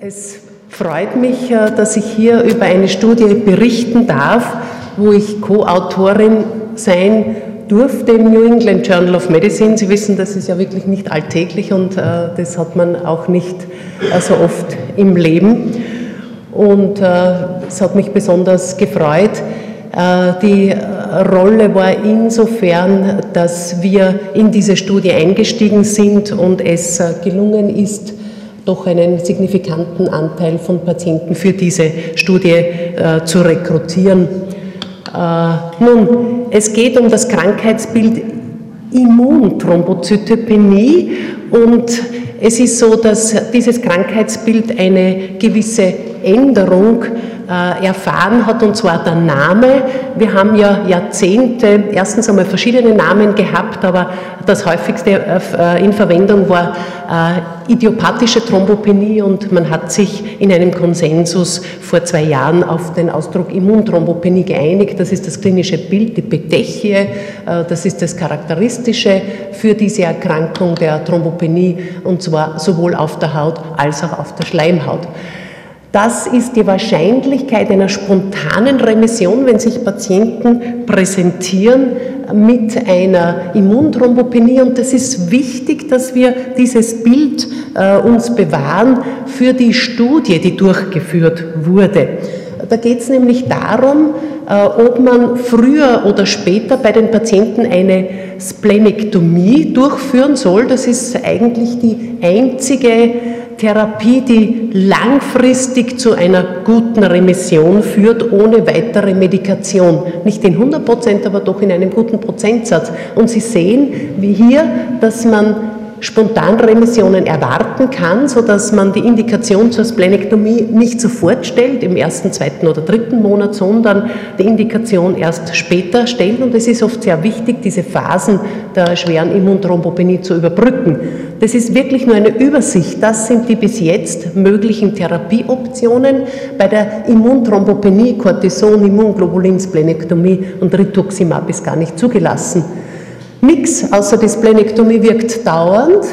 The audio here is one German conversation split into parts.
Es freut mich, äh, dass ich hier über eine Studie berichten darf, wo ich Co-Autorin sein durfte im New England Journal of Medicine. Sie wissen, das ist ja wirklich nicht alltäglich und äh, das hat man auch nicht äh, so oft im Leben. Und es hat mich besonders gefreut. Die Rolle war insofern, dass wir in diese Studie eingestiegen sind und es gelungen ist, doch einen signifikanten Anteil von Patienten für diese Studie äh, zu rekrutieren. Äh, nun, es geht um das Krankheitsbild Immunthrombozytopenie und es ist so, dass dieses Krankheitsbild eine gewisse Änderung erfahren hat, und zwar der Name. Wir haben ja Jahrzehnte erstens einmal verschiedene Namen gehabt, aber das häufigste äh, in Verwendung war äh, idiopathische Thrombopenie und man hat sich in einem Konsensus vor zwei Jahren auf den Ausdruck Immunthrombopenie geeinigt. Das ist das klinische Bild, die Petechie, das ist das Charakteristische für diese Erkrankung der Thrombopenie und zwar sowohl auf der Haut als auch auf der Schleimhaut. Das ist die Wahrscheinlichkeit einer spontanen Remission, wenn sich Patienten präsentieren mit einer Immunthrombopenie. Und das ist wichtig, dass wir dieses Bild äh, uns bewahren für die Studie, die durchgeführt wurde. Da geht es nämlich darum, äh, ob man früher oder später bei den Patienten eine Splenektomie durchführen soll. Das ist eigentlich die einzige Therapie, die langfristig zu einer guten Remission führt, ohne weitere Medikation. Nicht in 100 Prozent, aber doch in einem guten Prozentsatz. Und Sie sehen, wie hier, dass man Spontanremissionen erwarten kann, sodass man die Indikation zur Splenektomie nicht sofort stellt, im ersten, zweiten oder dritten Monat, sondern die Indikation erst später stellt. Und es ist oft sehr wichtig, diese Phasen der schweren Immunthrombopenie zu überbrücken. Das ist wirklich nur eine Übersicht. Das sind die bis jetzt möglichen Therapieoptionen bei der Immunthrombopenie, Cortison, Immunglobulin, Splenektomie und Rituximab ist gar nicht zugelassen. Nichts außer die Splenektomie wirkt dauernd,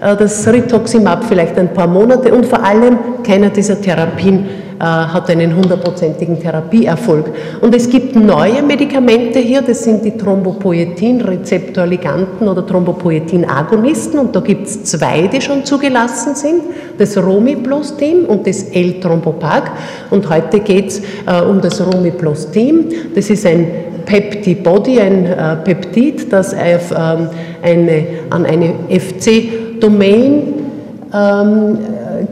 äh, das Rituximab vielleicht ein paar Monate. Und vor allem keiner dieser Therapien äh, hat einen hundertprozentigen Therapieerfolg. Und es gibt neue Medikamente hier, das sind die Thrombopoetin-Rezeptorliganten oder Thrombopoetin-Agonisten. Und da gibt es zwei, die schon zugelassen sind, das Romiplastim und das L-Thrombopag und heute geht es äh, um das Romiplastim, das ist ein Peptibody, ein äh, Peptid, das auf, ähm, eine, an eine FC-Domain ähm,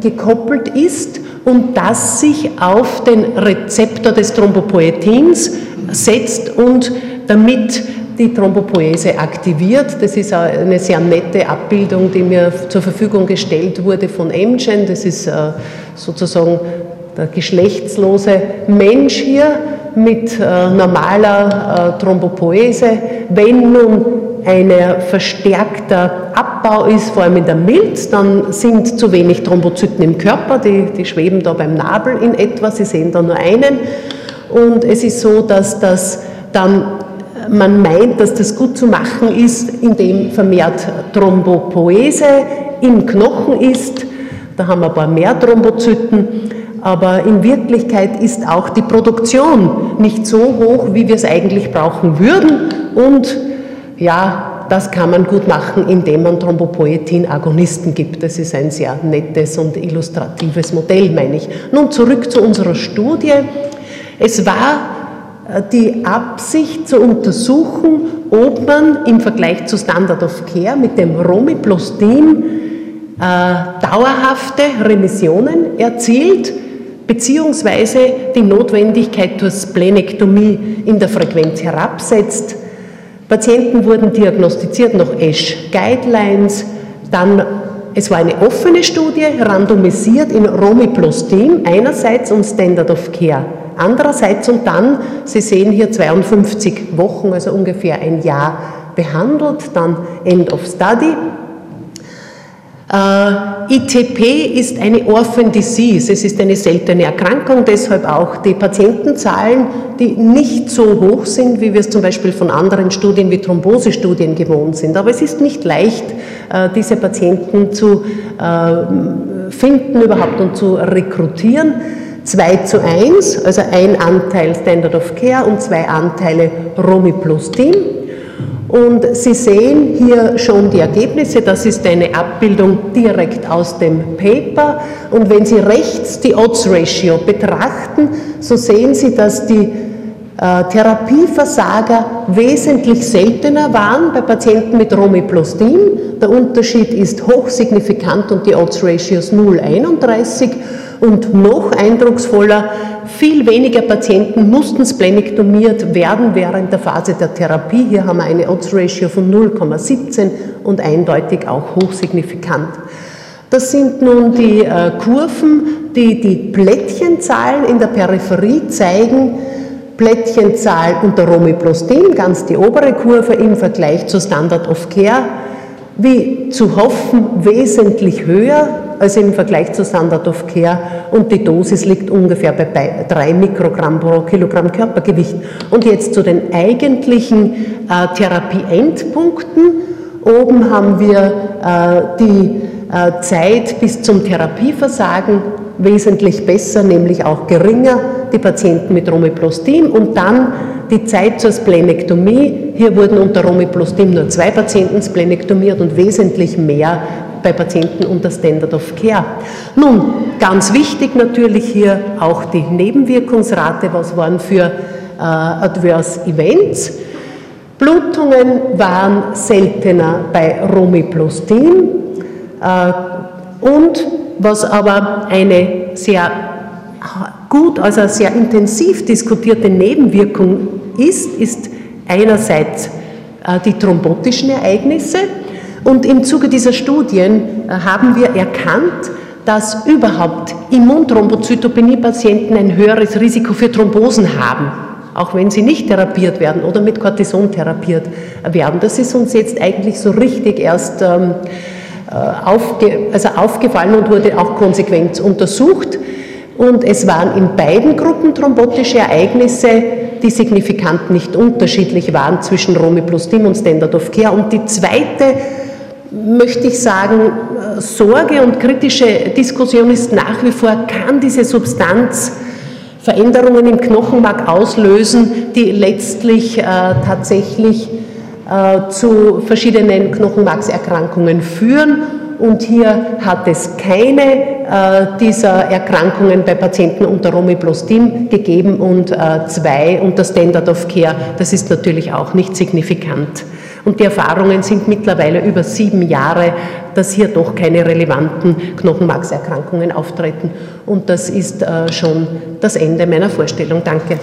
gekoppelt ist und das sich auf den Rezeptor des Thrombopoetins setzt und damit die Thrombopoese aktiviert. Das ist eine sehr nette Abbildung, die mir zur Verfügung gestellt wurde von Emgen. Das ist äh, sozusagen der geschlechtslose Mensch hier mit äh, normaler äh, Thrombopoese. Wenn nun ein verstärkter Abbau ist, vor allem in der Milz, dann sind zu wenig Thrombozyten im Körper, die, die schweben da beim Nabel in etwa, Sie sehen da nur einen. Und es ist so, dass das dann man meint, dass das gut zu machen ist, indem vermehrt Thrombopoese im Knochen ist. Da haben wir ein paar mehr Thrombozyten aber in Wirklichkeit ist auch die Produktion nicht so hoch, wie wir es eigentlich brauchen würden. Und ja, das kann man gut machen, indem man Thrombopoetin-Agonisten gibt. Das ist ein sehr nettes und illustratives Modell, meine ich. Nun zurück zu unserer Studie. Es war äh, die Absicht zu untersuchen, ob man im Vergleich zu Standard of Care mit dem Romiplastin äh, dauerhafte Remissionen erzielt beziehungsweise die Notwendigkeit zur Splenektomie in der Frequenz herabsetzt. Patienten wurden diagnostiziert nach ESH Guidelines, dann es war eine offene Studie, randomisiert in Romiplastim einerseits und Standard of Care andererseits und dann, Sie sehen hier 52 Wochen, also ungefähr ein Jahr behandelt, dann End of Study. Äh, ITP ist eine Orphan Disease, es ist eine seltene Erkrankung, deshalb auch die Patientenzahlen, die nicht so hoch sind, wie wir es zum Beispiel von anderen Studien wie Thrombosestudien gewohnt sind. Aber es ist nicht leicht, äh, diese Patienten zu äh, finden überhaupt und zu rekrutieren. 2 zu 1, also ein Anteil Standard of Care und zwei Anteile Romi plus Team. Und Sie sehen hier schon die Ergebnisse. Das ist eine Abbildung direkt aus dem Paper. Und wenn Sie rechts die Odds Ratio betrachten, so sehen Sie, dass die äh, Therapieversager wesentlich seltener waren bei Patienten mit Romiplastin. Der Unterschied ist hochsignifikant und die Odds Ratio ist 0,31 und noch eindrucksvoller, viel weniger Patienten mussten splenektomiert werden während der Phase der Therapie. Hier haben wir eine Odds-Ratio von 0,17 und eindeutig auch hochsignifikant. Das sind nun die äh, Kurven, die die Plättchenzahlen in der Peripherie zeigen. Plättchenzahl unter Romiplastin, ganz die obere Kurve im Vergleich zur Standard of Care, wie zu hoffen, wesentlich höher als im Vergleich zu Standard of Care und die Dosis liegt ungefähr bei 3 Mikrogramm pro Kilogramm Körpergewicht. Und jetzt zu den eigentlichen äh, Therapieendpunkten. Oben haben wir äh, die äh, Zeit bis zum Therapieversagen wesentlich besser, nämlich auch geringer, die Patienten mit Romiplastin und dann die Zeit zur Splenektomie. Hier wurden unter Romiplastin nur zwei Patienten splenektomiert und wesentlich mehr bei Patienten unter Standard of Care. Nun, ganz wichtig natürlich hier auch die Nebenwirkungsrate. Was waren für äh, Adverse Events? Blutungen waren seltener bei Romiplastin äh, und was aber eine sehr gut, also sehr intensiv diskutierte Nebenwirkung ist, ist einerseits äh, die thrombotischen Ereignisse, und im Zuge dieser Studien äh, haben wir erkannt, dass überhaupt Immunthrombozytopenie-Patienten ein höheres Risiko für Thrombosen haben, auch wenn sie nicht therapiert werden oder mit Cortison therapiert werden. Das ist uns jetzt eigentlich so richtig erst ähm, äh, aufge, also aufgefallen und wurde auch konsequent untersucht. Und es waren in beiden Gruppen thrombotische Ereignisse, die signifikant nicht unterschiedlich waren zwischen Romiplastin und Standard of Care. Und die zweite möchte ich sagen, Sorge und kritische Diskussion ist nach wie vor, kann diese Substanz Veränderungen im Knochenmark auslösen, die letztlich äh, tatsächlich äh, zu verschiedenen Knochenmarkserkrankungen führen. Und hier hat es keine dieser Erkrankungen bei Patienten unter Romiplastin gegeben und äh, zwei unter Standard of Care. Das ist natürlich auch nicht signifikant. Und die Erfahrungen sind mittlerweile über sieben Jahre, dass hier doch keine relevanten Knochenmarkserkrankungen auftreten. Und das ist äh, schon das Ende meiner Vorstellung. Danke.